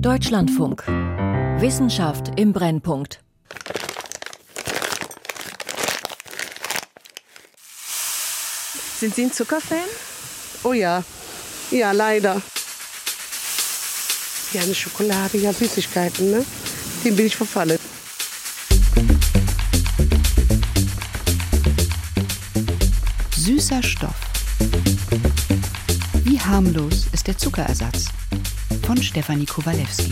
Deutschlandfunk. Wissenschaft im Brennpunkt. Sind Sie ein Zuckerfan? Oh ja, ja, leider. Ja, eine Schokolade, ja, Süßigkeiten, ne? Dem bin ich verfallen. Süßer Stoff. Wie harmlos ist der Zuckerersatz? Von Stefanie Kowalewski.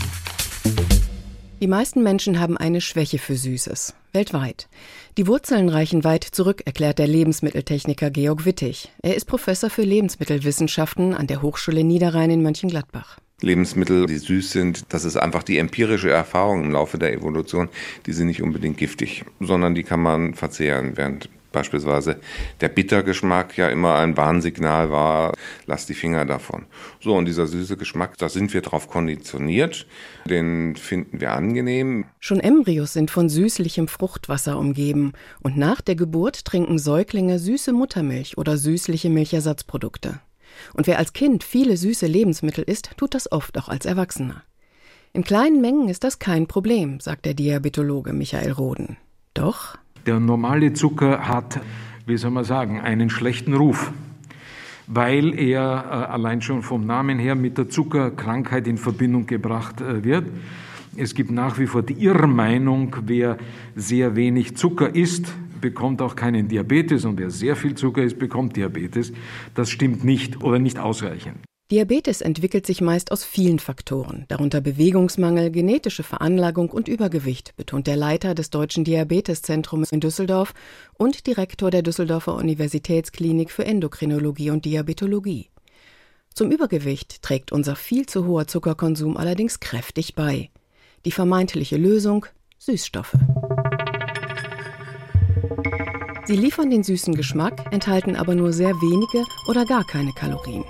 Die meisten Menschen haben eine Schwäche für Süßes. Weltweit. Die Wurzeln reichen weit zurück, erklärt der Lebensmitteltechniker Georg Wittig. Er ist Professor für Lebensmittelwissenschaften an der Hochschule Niederrhein in Mönchengladbach. Lebensmittel, die süß sind, das ist einfach die empirische Erfahrung im Laufe der Evolution. Die sind nicht unbedingt giftig, sondern die kann man verzehren, während beispielsweise der Bittergeschmack ja immer ein Warnsignal war, lass die Finger davon. So, und dieser süße Geschmack, da sind wir drauf konditioniert, den finden wir angenehm. Schon Embryos sind von süßlichem Fruchtwasser umgeben und nach der Geburt trinken Säuglinge süße Muttermilch oder süßliche Milchersatzprodukte. Und wer als Kind viele süße Lebensmittel isst, tut das oft auch als Erwachsener. In kleinen Mengen ist das kein Problem, sagt der Diabetologe Michael Roden. Doch der normale Zucker hat, wie soll man sagen, einen schlechten Ruf, weil er äh, allein schon vom Namen her mit der Zuckerkrankheit in Verbindung gebracht äh, wird. Es gibt nach wie vor die Irrmeinung, wer sehr wenig Zucker isst, bekommt auch keinen Diabetes und wer sehr viel Zucker isst, bekommt Diabetes. Das stimmt nicht oder nicht ausreichend. Diabetes entwickelt sich meist aus vielen Faktoren, darunter Bewegungsmangel, genetische Veranlagung und Übergewicht, betont der Leiter des Deutschen Diabeteszentrums in Düsseldorf und Direktor der Düsseldorfer Universitätsklinik für Endokrinologie und Diabetologie. Zum Übergewicht trägt unser viel zu hoher Zuckerkonsum allerdings kräftig bei. Die vermeintliche Lösung Süßstoffe. Sie liefern den süßen Geschmack, enthalten aber nur sehr wenige oder gar keine Kalorien.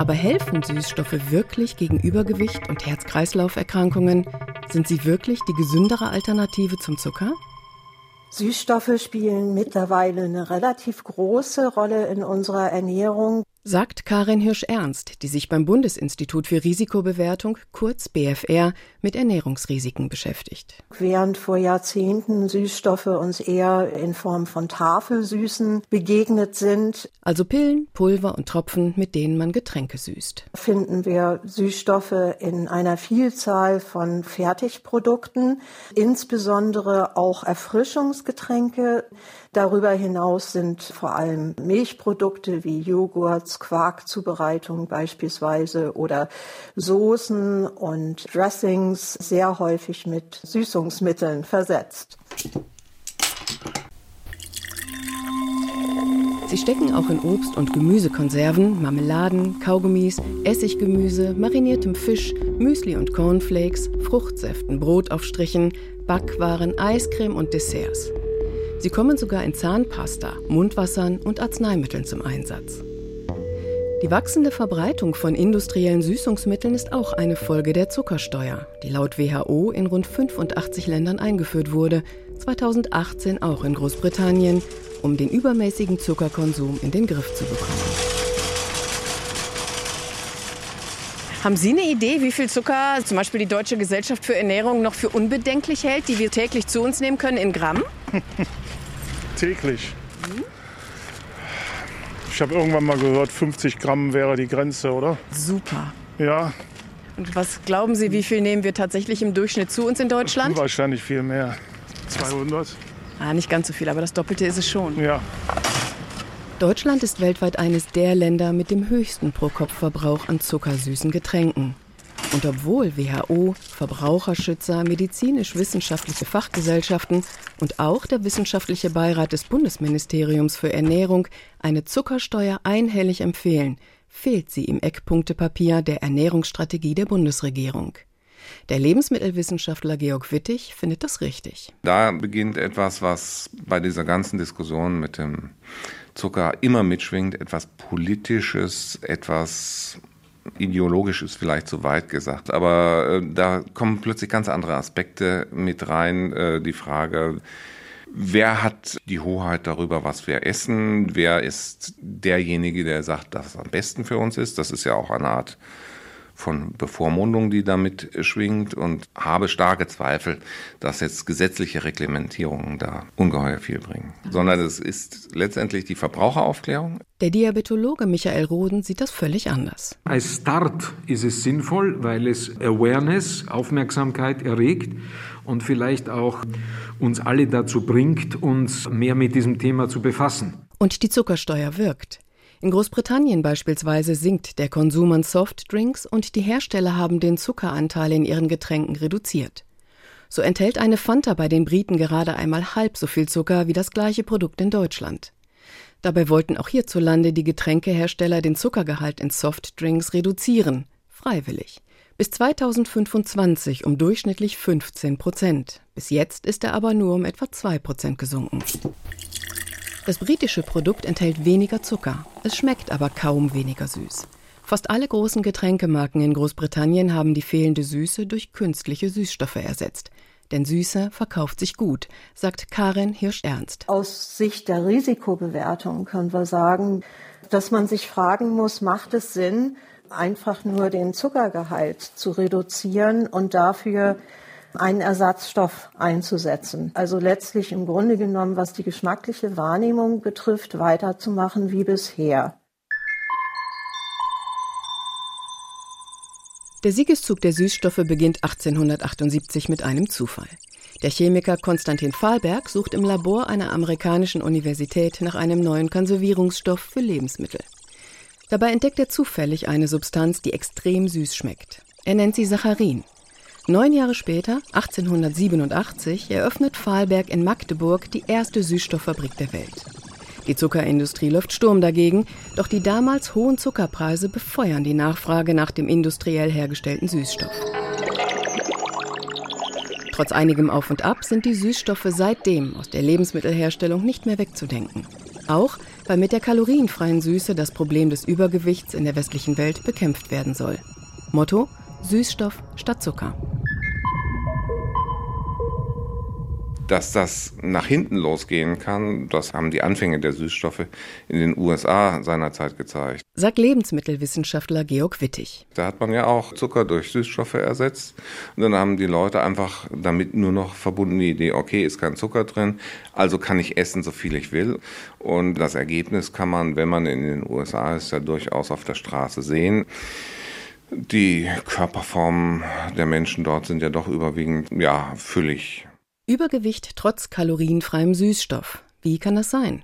Aber helfen Süßstoffe wirklich gegen Übergewicht und Herz-Kreislauf-Erkrankungen? Sind sie wirklich die gesündere Alternative zum Zucker? Süßstoffe spielen mittlerweile eine relativ große Rolle in unserer Ernährung sagt Karin Hirsch-Ernst, die sich beim Bundesinstitut für Risikobewertung, kurz BFR, mit Ernährungsrisiken beschäftigt. Während vor Jahrzehnten Süßstoffe uns eher in Form von Tafelsüßen begegnet sind, also Pillen, Pulver und Tropfen, mit denen man Getränke süßt, finden wir Süßstoffe in einer Vielzahl von Fertigprodukten, insbesondere auch Erfrischungsgetränke. Darüber hinaus sind vor allem Milchprodukte wie Joghurts, Quarkzubereitung beispielsweise oder Soßen und Dressings sehr häufig mit Süßungsmitteln versetzt. Sie stecken auch in Obst- und Gemüsekonserven, Marmeladen, Kaugummis, Essiggemüse, mariniertem Fisch, Müsli und Cornflakes, Fruchtsäften, Brotaufstrichen, Backwaren, Eiscreme und Desserts. Sie kommen sogar in Zahnpasta, Mundwassern und Arzneimitteln zum Einsatz. Die wachsende Verbreitung von industriellen Süßungsmitteln ist auch eine Folge der Zuckersteuer, die laut WHO in rund 85 Ländern eingeführt wurde, 2018 auch in Großbritannien, um den übermäßigen Zuckerkonsum in den Griff zu bekommen. Haben Sie eine Idee, wie viel Zucker zum Beispiel die Deutsche Gesellschaft für Ernährung noch für unbedenklich hält, die wir täglich zu uns nehmen können in Gramm? täglich. Ich habe irgendwann mal gehört, 50 Gramm wäre die Grenze, oder? Super. Ja. Und was glauben Sie, wie viel nehmen wir tatsächlich im Durchschnitt zu uns in Deutschland? Wahrscheinlich viel mehr. 200? Ah, nicht ganz so viel, aber das Doppelte ist es schon. Ja. Deutschland ist weltweit eines der Länder mit dem höchsten Pro-Kopf-Verbrauch an zuckersüßen Getränken. Und obwohl WHO, Verbraucherschützer, medizinisch-wissenschaftliche Fachgesellschaften und auch der wissenschaftliche Beirat des Bundesministeriums für Ernährung eine Zuckersteuer einhellig empfehlen, fehlt sie im Eckpunktepapier der Ernährungsstrategie der Bundesregierung. Der Lebensmittelwissenschaftler Georg Wittig findet das richtig. Da beginnt etwas, was bei dieser ganzen Diskussion mit dem Zucker immer mitschwingt, etwas Politisches, etwas ideologisch ist vielleicht zu weit gesagt, aber äh, da kommen plötzlich ganz andere Aspekte mit rein. Äh, die Frage, wer hat die Hoheit darüber, was wir essen? Wer ist derjenige, der sagt, dass es am besten für uns ist? Das ist ja auch eine Art von Bevormundung, die damit schwingt und habe starke Zweifel, dass jetzt gesetzliche Reglementierungen da ungeheuer viel bringen. Sondern es ist letztendlich die Verbraucheraufklärung. Der Diabetologe Michael Roden sieht das völlig anders. Als Start ist es sinnvoll, weil es Awareness, Aufmerksamkeit erregt und vielleicht auch uns alle dazu bringt, uns mehr mit diesem Thema zu befassen. Und die Zuckersteuer wirkt. In Großbritannien beispielsweise sinkt der Konsum an Softdrinks und die Hersteller haben den Zuckeranteil in ihren Getränken reduziert. So enthält eine Fanta bei den Briten gerade einmal halb so viel Zucker wie das gleiche Produkt in Deutschland. Dabei wollten auch hierzulande die Getränkehersteller den Zuckergehalt in Softdrinks reduzieren, freiwillig. Bis 2025 um durchschnittlich 15 Prozent. Bis jetzt ist er aber nur um etwa 2 Prozent gesunken. Das britische Produkt enthält weniger Zucker, es schmeckt aber kaum weniger süß. Fast alle großen Getränkemarken in Großbritannien haben die fehlende Süße durch künstliche Süßstoffe ersetzt. Denn Süße verkauft sich gut, sagt Karin Hirsch-Ernst. Aus Sicht der Risikobewertung können wir sagen, dass man sich fragen muss, macht es Sinn, einfach nur den Zuckergehalt zu reduzieren und dafür einen Ersatzstoff einzusetzen. Also letztlich im Grunde genommen, was die geschmackliche Wahrnehmung betrifft, weiterzumachen wie bisher. Der Siegeszug der Süßstoffe beginnt 1878 mit einem Zufall. Der Chemiker Konstantin Fahlberg sucht im Labor einer amerikanischen Universität nach einem neuen Konservierungsstoff für Lebensmittel. Dabei entdeckt er zufällig eine Substanz, die extrem süß schmeckt. Er nennt sie Saccharin. Neun Jahre später, 1887, eröffnet Fahlberg in Magdeburg die erste Süßstofffabrik der Welt. Die Zuckerindustrie läuft Sturm dagegen, doch die damals hohen Zuckerpreise befeuern die Nachfrage nach dem industriell hergestellten Süßstoff. Trotz einigem Auf und Ab sind die Süßstoffe seitdem aus der Lebensmittelherstellung nicht mehr wegzudenken. Auch weil mit der kalorienfreien Süße das Problem des Übergewichts in der westlichen Welt bekämpft werden soll. Motto Süßstoff statt Zucker. Dass das nach hinten losgehen kann, das haben die Anfänge der Süßstoffe in den USA seinerzeit gezeigt. Sagt Lebensmittelwissenschaftler Georg Wittig. Da hat man ja auch Zucker durch Süßstoffe ersetzt. Und dann haben die Leute einfach damit nur noch verbunden die Idee, okay, ist kein Zucker drin, also kann ich essen, so viel ich will. Und das Ergebnis kann man, wenn man in den USA ist, ja durchaus auf der Straße sehen. Die Körperformen der Menschen dort sind ja doch überwiegend, ja, füllig. Übergewicht trotz kalorienfreiem Süßstoff. Wie kann das sein?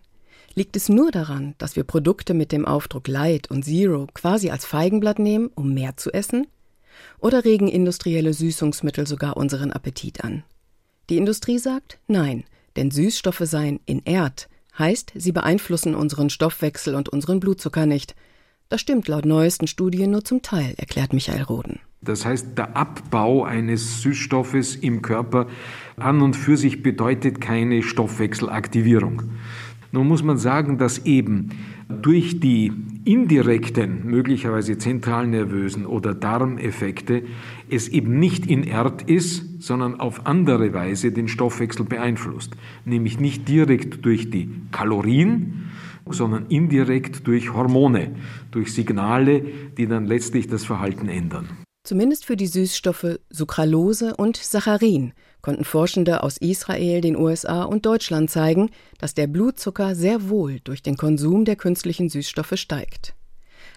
Liegt es nur daran, dass wir Produkte mit dem Aufdruck Light und Zero quasi als Feigenblatt nehmen, um mehr zu essen? Oder regen industrielle Süßungsmittel sogar unseren Appetit an? Die Industrie sagt nein, denn Süßstoffe seien inert, heißt, sie beeinflussen unseren Stoffwechsel und unseren Blutzucker nicht, das stimmt laut neuesten Studien nur zum Teil, erklärt Michael Roden. Das heißt, der Abbau eines Süßstoffes im Körper an und für sich bedeutet keine Stoffwechselaktivierung. Nun muss man sagen, dass eben durch die indirekten, möglicherweise zentralnervösen oder Darmeffekte es eben nicht inert ist, sondern auf andere Weise den Stoffwechsel beeinflusst. Nämlich nicht direkt durch die Kalorien, sondern indirekt durch Hormone, durch Signale, die dann letztlich das Verhalten ändern. Zumindest für die Süßstoffe Sucralose und Saccharin konnten Forschende aus Israel, den USA und Deutschland zeigen, dass der Blutzucker sehr wohl durch den Konsum der künstlichen Süßstoffe steigt.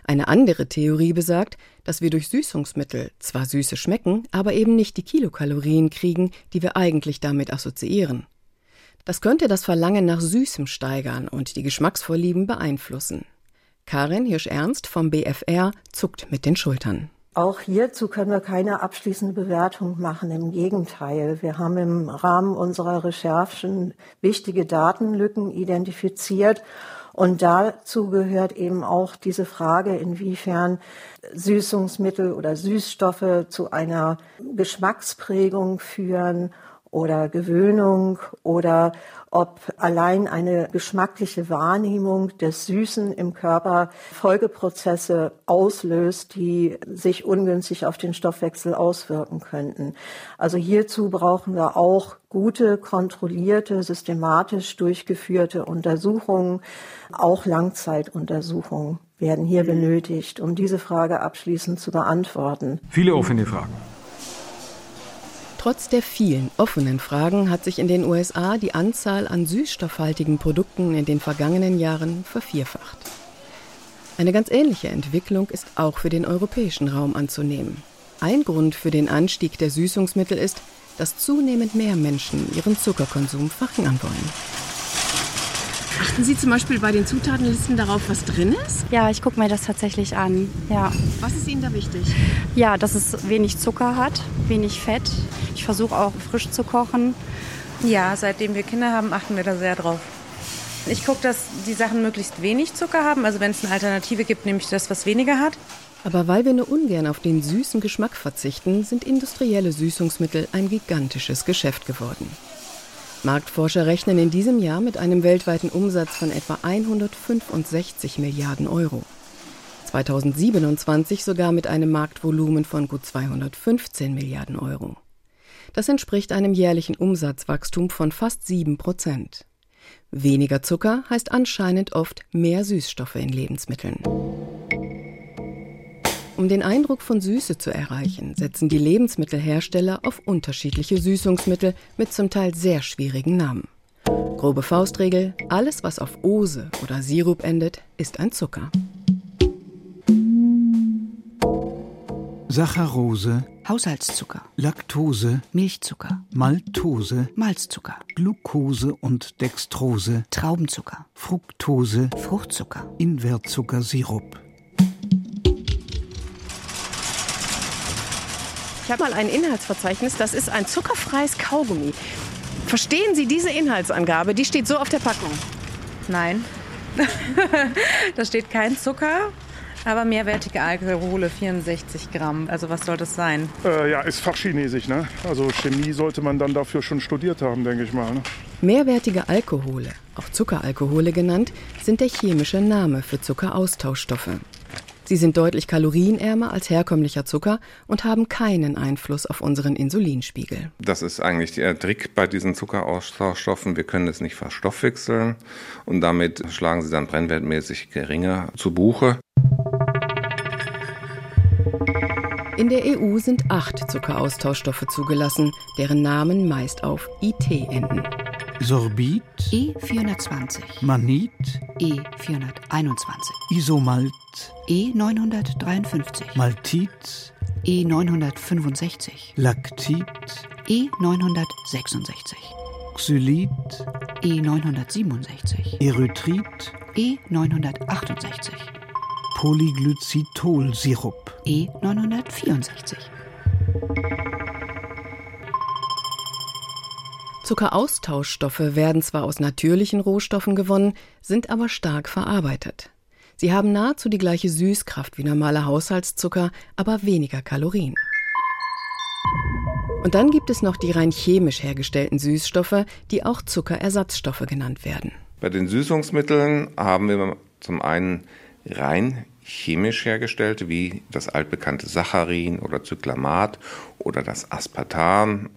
Eine andere Theorie besagt, dass wir durch Süßungsmittel zwar Süße schmecken, aber eben nicht die Kilokalorien kriegen, die wir eigentlich damit assoziieren. Das könnte das Verlangen nach Süßem steigern und die Geschmacksvorlieben beeinflussen. Karin Hirsch-Ernst vom BFR zuckt mit den Schultern. Auch hierzu können wir keine abschließende Bewertung machen. Im Gegenteil, wir haben im Rahmen unserer Recherchen wichtige Datenlücken identifiziert. Und dazu gehört eben auch diese Frage, inwiefern Süßungsmittel oder Süßstoffe zu einer Geschmacksprägung führen oder Gewöhnung oder ob allein eine geschmackliche Wahrnehmung des Süßen im Körper Folgeprozesse auslöst, die sich ungünstig auf den Stoffwechsel auswirken könnten. Also hierzu brauchen wir auch gute, kontrollierte, systematisch durchgeführte Untersuchungen, auch Langzeituntersuchungen werden hier benötigt, um diese Frage abschließend zu beantworten. Viele offene Fragen. Trotz der vielen offenen Fragen hat sich in den USA die Anzahl an süßstoffhaltigen Produkten in den vergangenen Jahren vervierfacht. Eine ganz ähnliche Entwicklung ist auch für den europäischen Raum anzunehmen. Ein Grund für den Anstieg der Süßungsmittel ist, dass zunehmend mehr Menschen ihren Zuckerkonsum verringern wollen. Achten Sie zum Beispiel bei den Zutatenlisten darauf, was drin ist? Ja, ich gucke mir das tatsächlich an. Ja. Was ist Ihnen da wichtig? Ja, dass es wenig Zucker hat, wenig Fett. Ich versuche auch frisch zu kochen. Ja, seitdem wir Kinder haben, achten wir da sehr drauf. Ich gucke, dass die Sachen möglichst wenig Zucker haben. Also wenn es eine Alternative gibt, nehme ich das, was weniger hat. Aber weil wir nur ungern auf den süßen Geschmack verzichten, sind industrielle Süßungsmittel ein gigantisches Geschäft geworden. Marktforscher rechnen in diesem Jahr mit einem weltweiten Umsatz von etwa 165 Milliarden Euro. 2027 sogar mit einem Marktvolumen von gut 215 Milliarden Euro. Das entspricht einem jährlichen Umsatzwachstum von fast 7 Prozent. Weniger Zucker heißt anscheinend oft mehr Süßstoffe in Lebensmitteln. Um den Eindruck von Süße zu erreichen, setzen die Lebensmittelhersteller auf unterschiedliche Süßungsmittel mit zum Teil sehr schwierigen Namen. Grobe Faustregel, alles was auf Ose oder Sirup endet, ist ein Zucker. Saccharose, Haushaltszucker, Laktose, Milchzucker, Maltose, Malzzucker, Glucose und Dextrose, Traubenzucker, Fructose, Fruchtzucker, Invertzuckersirup. Ich habe mal ein Inhaltsverzeichnis, das ist ein zuckerfreies Kaugummi. Verstehen Sie diese Inhaltsangabe? Die steht so auf der Packung. Nein. da steht kein Zucker, aber mehrwertige Alkohole, 64 Gramm. Also was soll das sein? Äh, ja, ist fachchinesisch, ne? Also Chemie sollte man dann dafür schon studiert haben, denke ich mal. Ne? Mehrwertige Alkohole, auch Zuckeralkohole genannt, sind der chemische Name für Zuckeraustauschstoffe. Sie sind deutlich kalorienärmer als herkömmlicher Zucker und haben keinen Einfluss auf unseren Insulinspiegel. Das ist eigentlich der Trick bei diesen Zuckeraustauschstoffen. Wir können es nicht verstoffwechseln und damit schlagen sie dann brennwertmäßig geringer zu Buche. In der EU sind acht Zuckeraustauschstoffe zugelassen, deren Namen meist auf IT enden. Sorbit, E420, Manit, E421, Isomalt, E953, Maltit, E965, Laktit, E966, Xylit, E967, Erythrit, E968, Polyglycitolsirup, E964. Zuckeraustauschstoffe werden zwar aus natürlichen Rohstoffen gewonnen, sind aber stark verarbeitet. Sie haben nahezu die gleiche Süßkraft wie normaler Haushaltszucker, aber weniger Kalorien. Und dann gibt es noch die rein chemisch hergestellten Süßstoffe, die auch Zuckerersatzstoffe genannt werden. Bei den Süßungsmitteln haben wir zum einen rein chemisch hergestellte, wie das altbekannte Saccharin oder Zyklamat oder das Aspartam.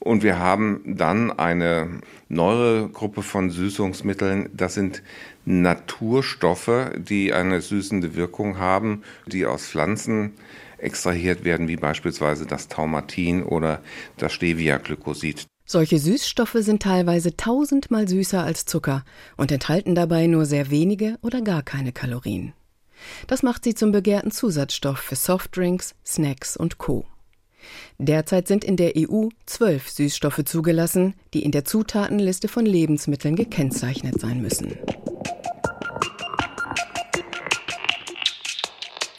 Und wir haben dann eine neuere Gruppe von Süßungsmitteln. Das sind Naturstoffe, die eine süßende Wirkung haben, die aus Pflanzen extrahiert werden, wie beispielsweise das Taumatin oder das Stevia-Glykosid. Solche Süßstoffe sind teilweise tausendmal süßer als Zucker und enthalten dabei nur sehr wenige oder gar keine Kalorien. Das macht sie zum begehrten Zusatzstoff für Softdrinks, Snacks und Co. Derzeit sind in der EU zwölf Süßstoffe zugelassen, die in der Zutatenliste von Lebensmitteln gekennzeichnet sein müssen.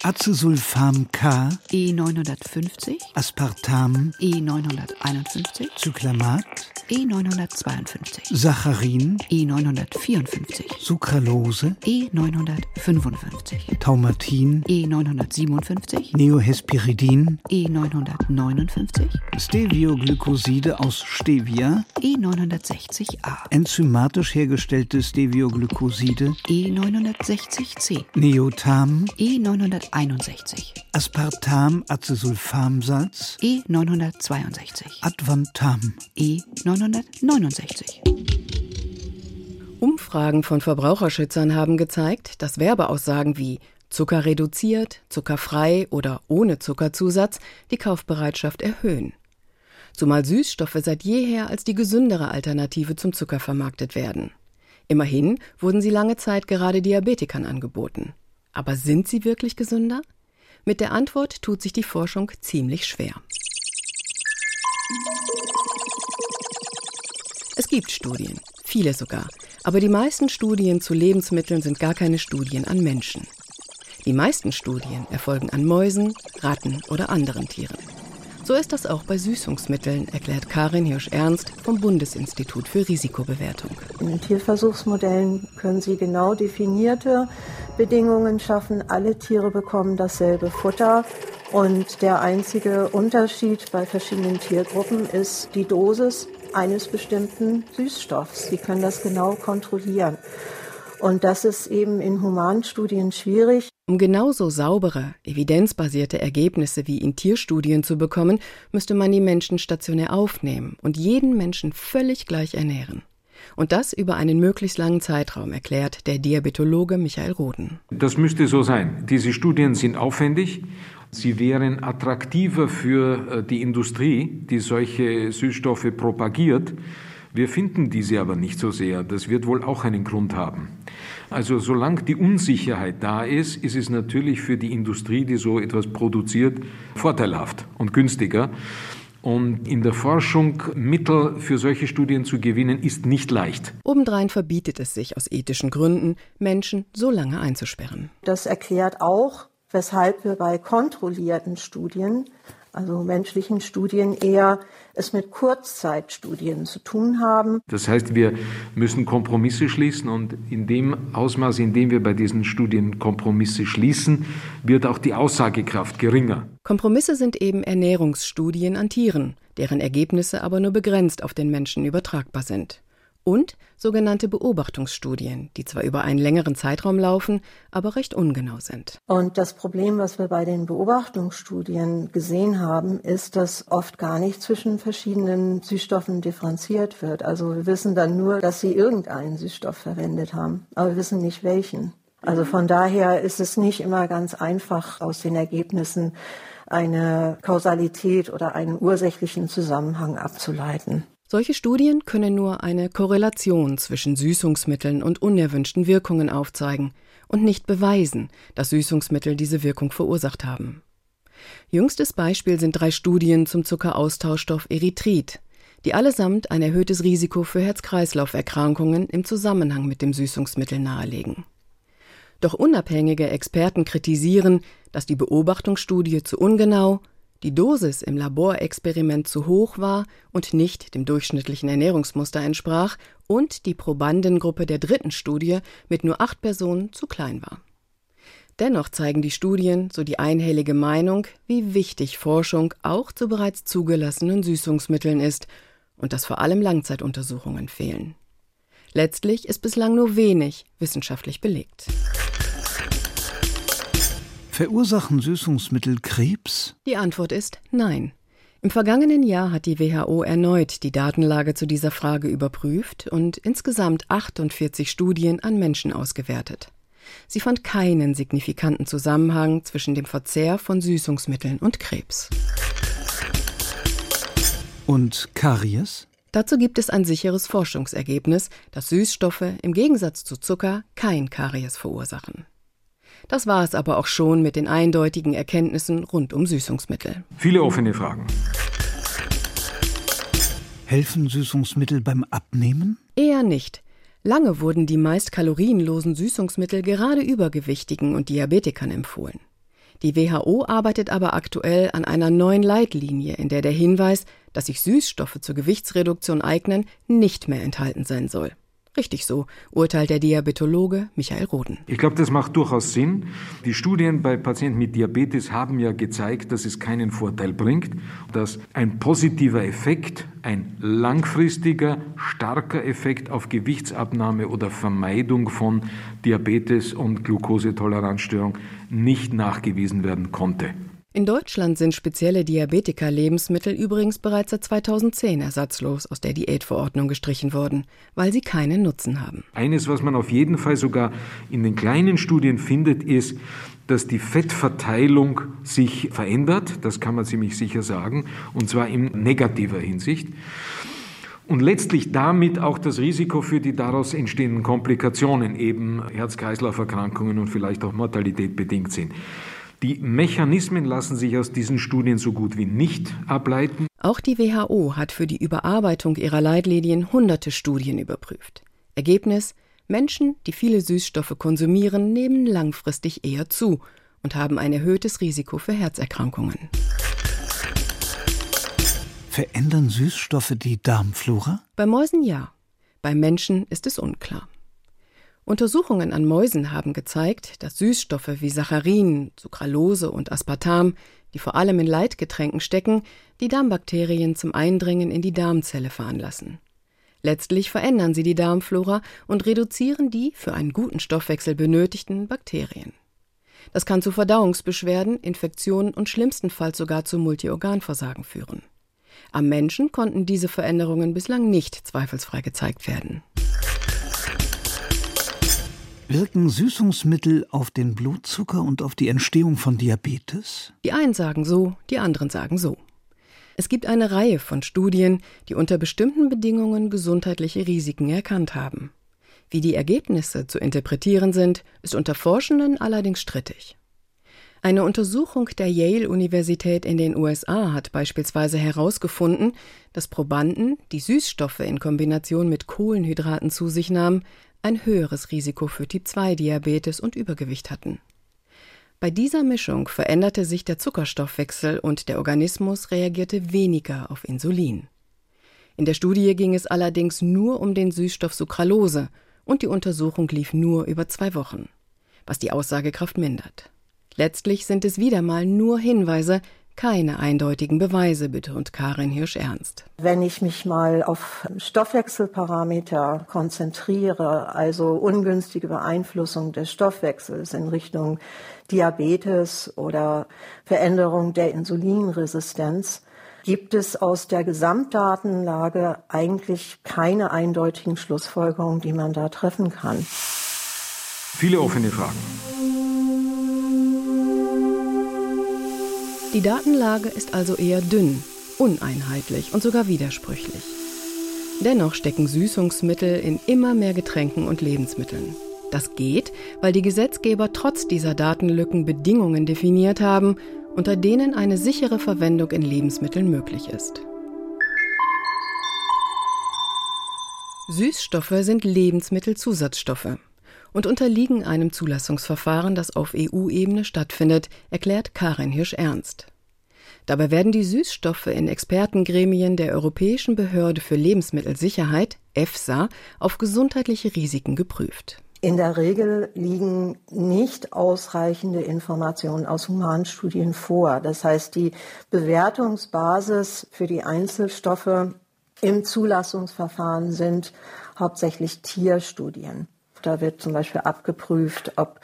Acesulfam K, E950, Aspartam, E951, Zyklamat, E952. Saccharin, E954. Sucralose, E955. Taumatin, E957. Neohesperidin, E959. Stevioglycoside aus Stevia, E960a. enzymatisch hergestellte Stevioglycoside, E960c. Neotam, E961. Aspartam-Acesulfamsatz, E962. Advantam. E969. Umfragen von Verbraucherschützern haben gezeigt, dass Werbeaussagen wie Zucker reduziert, zuckerfrei oder ohne Zuckerzusatz die Kaufbereitschaft erhöhen. Zumal Süßstoffe seit jeher als die gesündere Alternative zum Zucker vermarktet werden. Immerhin wurden sie lange Zeit gerade Diabetikern angeboten. Aber sind sie wirklich gesünder? Mit der Antwort tut sich die Forschung ziemlich schwer. Es gibt Studien, viele sogar, aber die meisten Studien zu Lebensmitteln sind gar keine Studien an Menschen. Die meisten Studien erfolgen an Mäusen, Ratten oder anderen Tieren. So ist das auch bei Süßungsmitteln, erklärt Karin Hirsch-Ernst vom Bundesinstitut für Risikobewertung. In den Tierversuchsmodellen können Sie genau definierte Bedingungen schaffen. Alle Tiere bekommen dasselbe Futter. Und der einzige Unterschied bei verschiedenen Tiergruppen ist die Dosis eines bestimmten Süßstoffs. Sie können das genau kontrollieren. Und das ist eben in Humanstudien schwierig. Um genauso saubere, evidenzbasierte Ergebnisse wie in Tierstudien zu bekommen, müsste man die Menschen stationär aufnehmen und jeden Menschen völlig gleich ernähren. Und das über einen möglichst langen Zeitraum, erklärt der Diabetologe Michael Roden. Das müsste so sein. Diese Studien sind aufwendig. Sie wären attraktiver für die Industrie, die solche Süßstoffe propagiert. Wir finden diese aber nicht so sehr. Das wird wohl auch einen Grund haben. Also solange die Unsicherheit da ist, ist es natürlich für die Industrie, die so etwas produziert, vorteilhaft und günstiger. Und in der Forschung Mittel für solche Studien zu gewinnen, ist nicht leicht. Obendrein verbietet es sich aus ethischen Gründen, Menschen so lange einzusperren. Das erklärt auch, weshalb wir bei kontrollierten Studien, also menschlichen Studien, eher es mit Kurzzeitstudien zu tun haben. Das heißt, wir müssen Kompromisse schließen und in dem Ausmaß, in dem wir bei diesen Studien Kompromisse schließen, wird auch die Aussagekraft geringer. Kompromisse sind eben Ernährungsstudien an Tieren, deren Ergebnisse aber nur begrenzt auf den Menschen übertragbar sind. Und sogenannte Beobachtungsstudien, die zwar über einen längeren Zeitraum laufen, aber recht ungenau sind. Und das Problem, was wir bei den Beobachtungsstudien gesehen haben, ist, dass oft gar nicht zwischen verschiedenen Süßstoffen differenziert wird. Also wir wissen dann nur, dass sie irgendeinen Süßstoff verwendet haben, aber wir wissen nicht welchen. Also von daher ist es nicht immer ganz einfach aus den Ergebnissen eine Kausalität oder einen ursächlichen Zusammenhang abzuleiten. Solche Studien können nur eine Korrelation zwischen Süßungsmitteln und unerwünschten Wirkungen aufzeigen und nicht beweisen, dass Süßungsmittel diese Wirkung verursacht haben. Jüngstes Beispiel sind drei Studien zum Zuckeraustauschstoff Erythrit, die allesamt ein erhöhtes Risiko für Herz-Kreislauf-Erkrankungen im Zusammenhang mit dem Süßungsmittel nahelegen. Doch unabhängige Experten kritisieren, dass die Beobachtungsstudie zu ungenau, die Dosis im Laborexperiment zu hoch war und nicht dem durchschnittlichen Ernährungsmuster entsprach und die Probandengruppe der dritten Studie mit nur acht Personen zu klein war. Dennoch zeigen die Studien, so die einhellige Meinung, wie wichtig Forschung auch zu bereits zugelassenen Süßungsmitteln ist und dass vor allem Langzeituntersuchungen fehlen. Letztlich ist bislang nur wenig wissenschaftlich belegt. Verursachen Süßungsmittel Krebs? Die Antwort ist nein. Im vergangenen Jahr hat die WHO erneut die Datenlage zu dieser Frage überprüft und insgesamt 48 Studien an Menschen ausgewertet. Sie fand keinen signifikanten Zusammenhang zwischen dem Verzehr von Süßungsmitteln und Krebs. Und Karies? Dazu gibt es ein sicheres Forschungsergebnis, dass Süßstoffe im Gegensatz zu Zucker kein Karies verursachen. Das war es aber auch schon mit den eindeutigen Erkenntnissen rund um Süßungsmittel. Viele offene Fragen. Helfen Süßungsmittel beim Abnehmen? Eher nicht. Lange wurden die meist kalorienlosen Süßungsmittel gerade Übergewichtigen und Diabetikern empfohlen. Die WHO arbeitet aber aktuell an einer neuen Leitlinie, in der der Hinweis, dass sich Süßstoffe zur Gewichtsreduktion eignen, nicht mehr enthalten sein soll. Richtig so, urteilt der Diabetologe Michael Roden. Ich glaube, das macht durchaus Sinn. Die Studien bei Patienten mit Diabetes haben ja gezeigt, dass es keinen Vorteil bringt, dass ein positiver Effekt, ein langfristiger, starker Effekt auf Gewichtsabnahme oder Vermeidung von Diabetes und Glukosetoleranzstörung nicht nachgewiesen werden konnte. In Deutschland sind spezielle Diabetiker-Lebensmittel übrigens bereits seit 2010 ersatzlos aus der Diätverordnung gestrichen worden, weil sie keinen Nutzen haben. Eines, was man auf jeden Fall sogar in den kleinen Studien findet, ist, dass die Fettverteilung sich verändert, das kann man ziemlich sicher sagen, und zwar in negativer Hinsicht. Und letztlich damit auch das Risiko für die daraus entstehenden Komplikationen, eben Herz-Kreislauf-Erkrankungen und vielleicht auch Mortalität bedingt sind. Die Mechanismen lassen sich aus diesen Studien so gut wie nicht ableiten. Auch die WHO hat für die Überarbeitung ihrer Leitlinien hunderte Studien überprüft. Ergebnis Menschen, die viele Süßstoffe konsumieren, nehmen langfristig eher zu und haben ein erhöhtes Risiko für Herzerkrankungen. Verändern Süßstoffe die Darmflora? Bei Mäusen ja. Bei Menschen ist es unklar. Untersuchungen an Mäusen haben gezeigt, dass Süßstoffe wie Saccharin, Sucralose und Aspartam, die vor allem in Leitgetränken stecken, die Darmbakterien zum Eindringen in die Darmzelle veranlassen. Letztlich verändern sie die Darmflora und reduzieren die für einen guten Stoffwechsel benötigten Bakterien. Das kann zu Verdauungsbeschwerden, Infektionen und schlimmstenfalls sogar zu Multiorganversagen führen. Am Menschen konnten diese Veränderungen bislang nicht zweifelsfrei gezeigt werden. Wirken Süßungsmittel auf den Blutzucker und auf die Entstehung von Diabetes? Die einen sagen so, die anderen sagen so. Es gibt eine Reihe von Studien, die unter bestimmten Bedingungen gesundheitliche Risiken erkannt haben. Wie die Ergebnisse zu interpretieren sind, ist unter Forschenden allerdings strittig. Eine Untersuchung der Yale-Universität in den USA hat beispielsweise herausgefunden, dass Probanden, die Süßstoffe in Kombination mit Kohlenhydraten zu sich nahmen, ein höheres Risiko für Typ-2-Diabetes und Übergewicht hatten. Bei dieser Mischung veränderte sich der Zuckerstoffwechsel und der Organismus reagierte weniger auf Insulin. In der Studie ging es allerdings nur um den Süßstoff Sucralose und die Untersuchung lief nur über zwei Wochen, was die Aussagekraft mindert. Letztlich sind es wieder mal nur Hinweise, keine eindeutigen Beweise, betont Karin Hirsch-Ernst. Wenn ich mich mal auf Stoffwechselparameter konzentriere, also ungünstige Beeinflussung des Stoffwechsels in Richtung Diabetes oder Veränderung der Insulinresistenz, gibt es aus der Gesamtdatenlage eigentlich keine eindeutigen Schlussfolgerungen, die man da treffen kann. Viele offene Fragen. Die Datenlage ist also eher dünn, uneinheitlich und sogar widersprüchlich. Dennoch stecken Süßungsmittel in immer mehr Getränken und Lebensmitteln. Das geht, weil die Gesetzgeber trotz dieser Datenlücken Bedingungen definiert haben, unter denen eine sichere Verwendung in Lebensmitteln möglich ist. Süßstoffe sind Lebensmittelzusatzstoffe und unterliegen einem Zulassungsverfahren, das auf EU-Ebene stattfindet, erklärt Karin Hirsch-Ernst. Dabei werden die Süßstoffe in Expertengremien der Europäischen Behörde für Lebensmittelsicherheit, EFSA, auf gesundheitliche Risiken geprüft. In der Regel liegen nicht ausreichende Informationen aus Humanstudien vor. Das heißt, die Bewertungsbasis für die Einzelstoffe im Zulassungsverfahren sind hauptsächlich Tierstudien. Da wird zum Beispiel abgeprüft, ob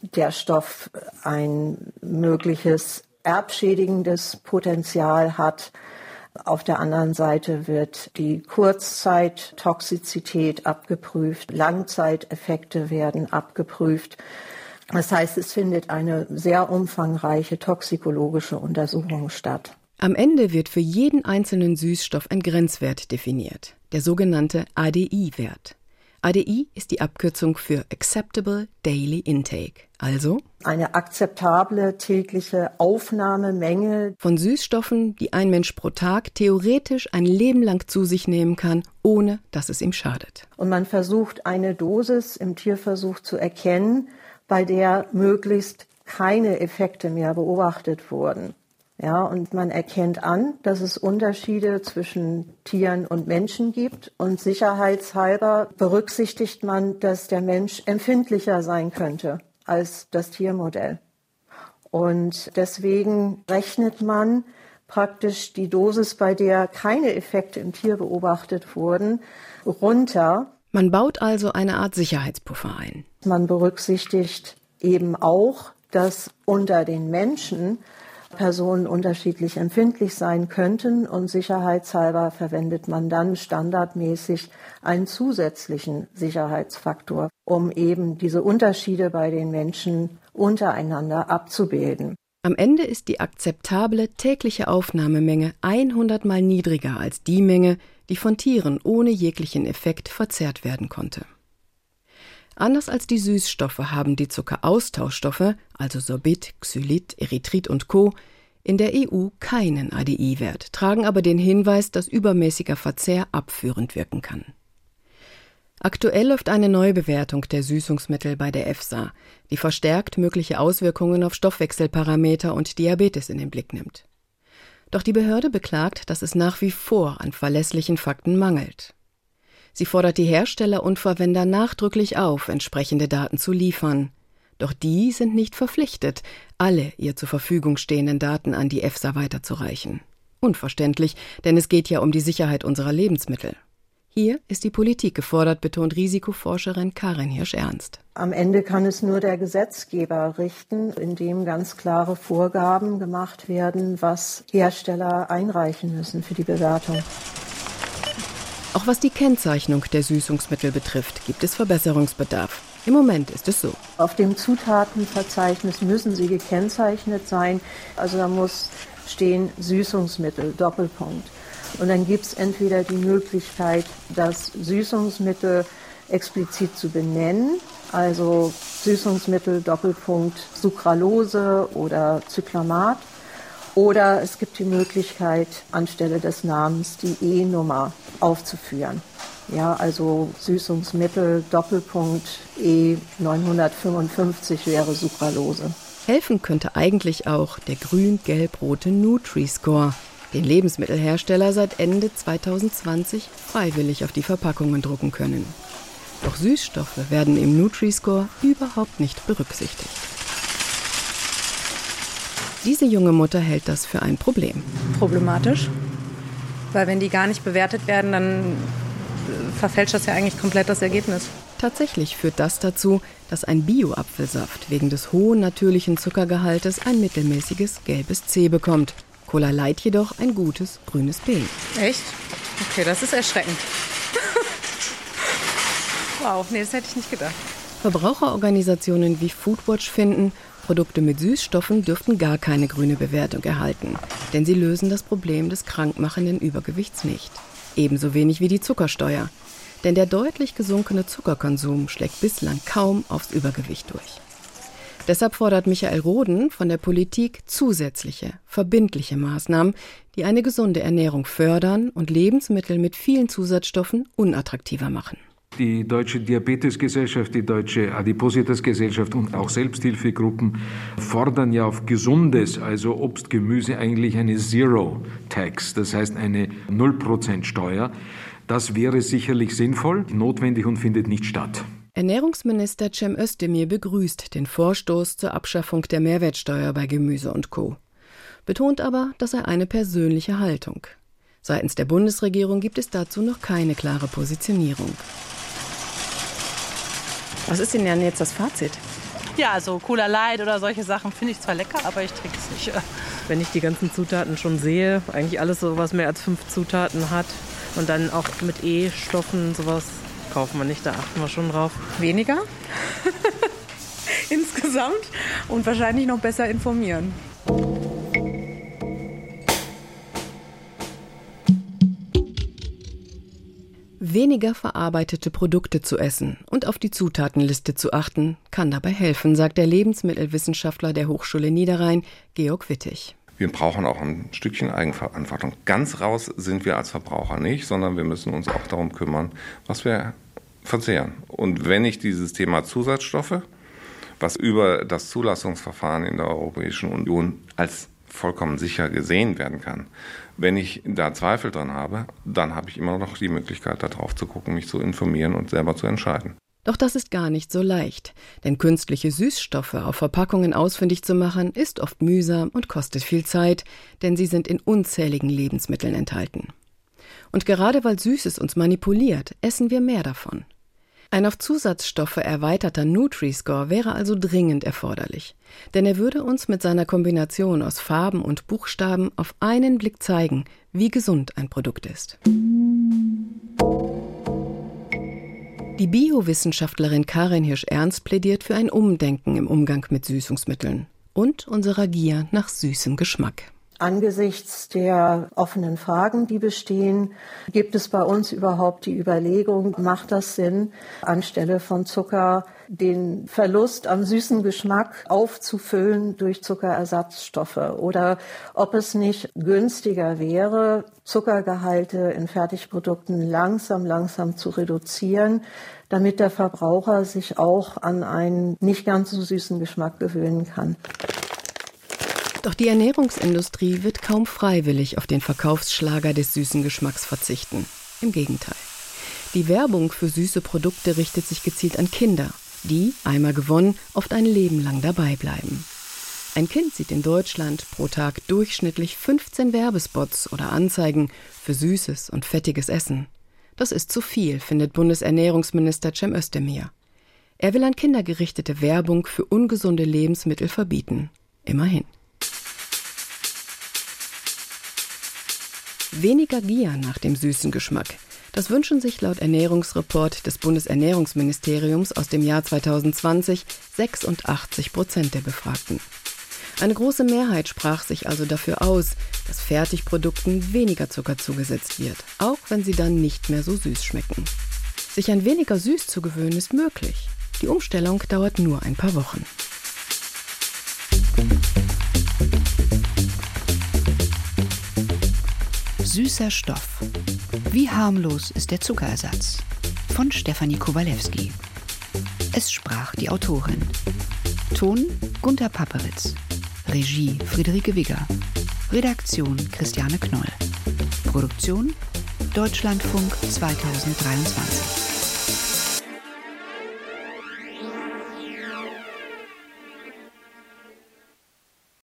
der Stoff ein mögliches erbschädigendes Potenzial hat. Auf der anderen Seite wird die Kurzzeittoxizität abgeprüft, Langzeiteffekte werden abgeprüft. Das heißt, es findet eine sehr umfangreiche toxikologische Untersuchung statt. Am Ende wird für jeden einzelnen Süßstoff ein Grenzwert definiert, der sogenannte ADI-Wert. ADI ist die Abkürzung für Acceptable Daily Intake, also eine akzeptable tägliche Aufnahmemenge von Süßstoffen, die ein Mensch pro Tag theoretisch ein Leben lang zu sich nehmen kann, ohne dass es ihm schadet. Und man versucht eine Dosis im Tierversuch zu erkennen, bei der möglichst keine Effekte mehr beobachtet wurden. Ja, und man erkennt an, dass es Unterschiede zwischen Tieren und Menschen gibt. Und sicherheitshalber berücksichtigt man, dass der Mensch empfindlicher sein könnte als das Tiermodell. Und deswegen rechnet man praktisch die Dosis, bei der keine Effekte im Tier beobachtet wurden, runter. Man baut also eine Art Sicherheitspuffer ein. Man berücksichtigt eben auch, dass unter den Menschen Personen unterschiedlich empfindlich sein könnten und sicherheitshalber verwendet man dann standardmäßig einen zusätzlichen Sicherheitsfaktor, um eben diese Unterschiede bei den Menschen untereinander abzubilden. Am Ende ist die akzeptable tägliche Aufnahmemenge 100 mal niedriger als die Menge, die von Tieren ohne jeglichen Effekt verzehrt werden konnte. Anders als die Süßstoffe haben die Zuckeraustauschstoffe, also Sorbit, Xylit, Erythrit und Co., in der EU keinen ADI-Wert, tragen aber den Hinweis, dass übermäßiger Verzehr abführend wirken kann. Aktuell läuft eine Neubewertung der Süßungsmittel bei der EFSA, die verstärkt mögliche Auswirkungen auf Stoffwechselparameter und Diabetes in den Blick nimmt. Doch die Behörde beklagt, dass es nach wie vor an verlässlichen Fakten mangelt. Sie fordert die Hersteller und Verwender nachdrücklich auf, entsprechende Daten zu liefern. Doch die sind nicht verpflichtet, alle ihr zur Verfügung stehenden Daten an die EFSA weiterzureichen. Unverständlich, denn es geht ja um die Sicherheit unserer Lebensmittel. Hier ist die Politik gefordert, betont Risikoforscherin Karin Hirsch-Ernst. Am Ende kann es nur der Gesetzgeber richten, indem ganz klare Vorgaben gemacht werden, was Hersteller einreichen müssen für die Bewertung. Auch was die Kennzeichnung der Süßungsmittel betrifft, gibt es Verbesserungsbedarf. Im Moment ist es so. Auf dem Zutatenverzeichnis müssen sie gekennzeichnet sein. Also da muss stehen Süßungsmittel, Doppelpunkt. Und dann gibt es entweder die Möglichkeit, das Süßungsmittel explizit zu benennen, also Süßungsmittel Doppelpunkt Sucralose oder Zyklamat. Oder es gibt die Möglichkeit, anstelle des Namens die E-Nummer aufzuführen. Ja, also Süßungsmittel Doppelpunkt E955 wäre Sucralose. Helfen könnte eigentlich auch der grün-gelb-rote Nutri-Score, den Lebensmittelhersteller seit Ende 2020 freiwillig auf die Verpackungen drucken können. Doch Süßstoffe werden im Nutri-Score überhaupt nicht berücksichtigt. Diese junge Mutter hält das für ein Problem. Problematisch, weil wenn die gar nicht bewertet werden, dann verfälscht das ja eigentlich komplett das Ergebnis. Tatsächlich führt das dazu, dass ein Bio-Apfelsaft wegen des hohen natürlichen Zuckergehaltes ein mittelmäßiges gelbes C bekommt. Cola Light jedoch ein gutes grünes B. Echt? Okay, das ist erschreckend. wow, nee, das hätte ich nicht gedacht. Verbraucherorganisationen wie Foodwatch finden, Produkte mit Süßstoffen dürften gar keine grüne Bewertung erhalten, denn sie lösen das Problem des krankmachenden Übergewichts nicht. Ebenso wenig wie die Zuckersteuer. Denn der deutlich gesunkene Zuckerkonsum schlägt bislang kaum aufs Übergewicht durch. Deshalb fordert Michael Roden von der Politik zusätzliche, verbindliche Maßnahmen, die eine gesunde Ernährung fördern und Lebensmittel mit vielen Zusatzstoffen unattraktiver machen. Die Deutsche Diabetesgesellschaft, die Deutsche Adipositasgesellschaft und auch Selbsthilfegruppen fordern ja auf gesundes, also Obst, Gemüse, eigentlich eine Zero Tax, das heißt eine 0% Steuer. Das wäre sicherlich sinnvoll, notwendig und findet nicht statt. Ernährungsminister Cem Özdemir begrüßt den Vorstoß zur Abschaffung der Mehrwertsteuer bei Gemüse und Co. Betont aber, dass er eine persönliche Haltung. Seitens der Bundesregierung gibt es dazu noch keine klare Positionierung. Was ist denn dann jetzt das Fazit? Ja, also Cola Light oder solche Sachen finde ich zwar lecker, aber ich trinke es nicht. Wenn ich die ganzen Zutaten schon sehe, eigentlich alles so, was mehr als fünf Zutaten hat und dann auch mit E-Stoffen sowas kaufen wir nicht, da achten wir schon drauf. Weniger insgesamt und wahrscheinlich noch besser informieren. Weniger verarbeitete Produkte zu essen und auf die Zutatenliste zu achten, kann dabei helfen, sagt der Lebensmittelwissenschaftler der Hochschule Niederrhein, Georg Wittig. Wir brauchen auch ein Stückchen Eigenverantwortung. Ganz raus sind wir als Verbraucher nicht, sondern wir müssen uns auch darum kümmern, was wir verzehren. Und wenn ich dieses Thema Zusatzstoffe was über das Zulassungsverfahren in der Europäischen Union als vollkommen sicher gesehen werden kann. Wenn ich da Zweifel dran habe, dann habe ich immer noch die Möglichkeit, darauf zu gucken, mich zu informieren und selber zu entscheiden. Doch das ist gar nicht so leicht, denn künstliche Süßstoffe auf Verpackungen ausfindig zu machen, ist oft mühsam und kostet viel Zeit, denn sie sind in unzähligen Lebensmitteln enthalten. Und gerade weil Süßes uns manipuliert, essen wir mehr davon. Ein auf Zusatzstoffe erweiterter Nutri-Score wäre also dringend erforderlich, denn er würde uns mit seiner Kombination aus Farben und Buchstaben auf einen Blick zeigen, wie gesund ein Produkt ist. Die Biowissenschaftlerin Karin Hirsch-Ernst plädiert für ein Umdenken im Umgang mit Süßungsmitteln und unserer Gier nach süßem Geschmack. Angesichts der offenen Fragen, die bestehen, gibt es bei uns überhaupt die Überlegung, macht das Sinn, anstelle von Zucker den Verlust am süßen Geschmack aufzufüllen durch Zuckerersatzstoffe oder ob es nicht günstiger wäre, Zuckergehalte in Fertigprodukten langsam, langsam zu reduzieren, damit der Verbraucher sich auch an einen nicht ganz so süßen Geschmack gewöhnen kann. Doch die Ernährungsindustrie wird kaum freiwillig auf den Verkaufsschlager des süßen Geschmacks verzichten. Im Gegenteil. Die Werbung für süße Produkte richtet sich gezielt an Kinder, die, einmal gewonnen, oft ein Leben lang dabei bleiben. Ein Kind sieht in Deutschland pro Tag durchschnittlich 15 Werbespots oder Anzeigen für süßes und fettiges Essen. Das ist zu viel, findet Bundesernährungsminister Cem Özdemir. Er will an Kinder gerichtete Werbung für ungesunde Lebensmittel verbieten. Immerhin. Weniger Gier nach dem süßen Geschmack. Das wünschen sich laut Ernährungsreport des Bundesernährungsministeriums aus dem Jahr 2020 86 Prozent der Befragten. Eine große Mehrheit sprach sich also dafür aus, dass Fertigprodukten weniger Zucker zugesetzt wird, auch wenn sie dann nicht mehr so süß schmecken. Sich an weniger süß zu gewöhnen ist möglich. Die Umstellung dauert nur ein paar Wochen. Süßer Stoff. Wie harmlos ist der Zuckerersatz? Von Stefanie Kowalewski. Es sprach die Autorin. Ton Gunther Papperitz. Regie Friederike Wigger. Redaktion Christiane Knoll. Produktion Deutschlandfunk 2023.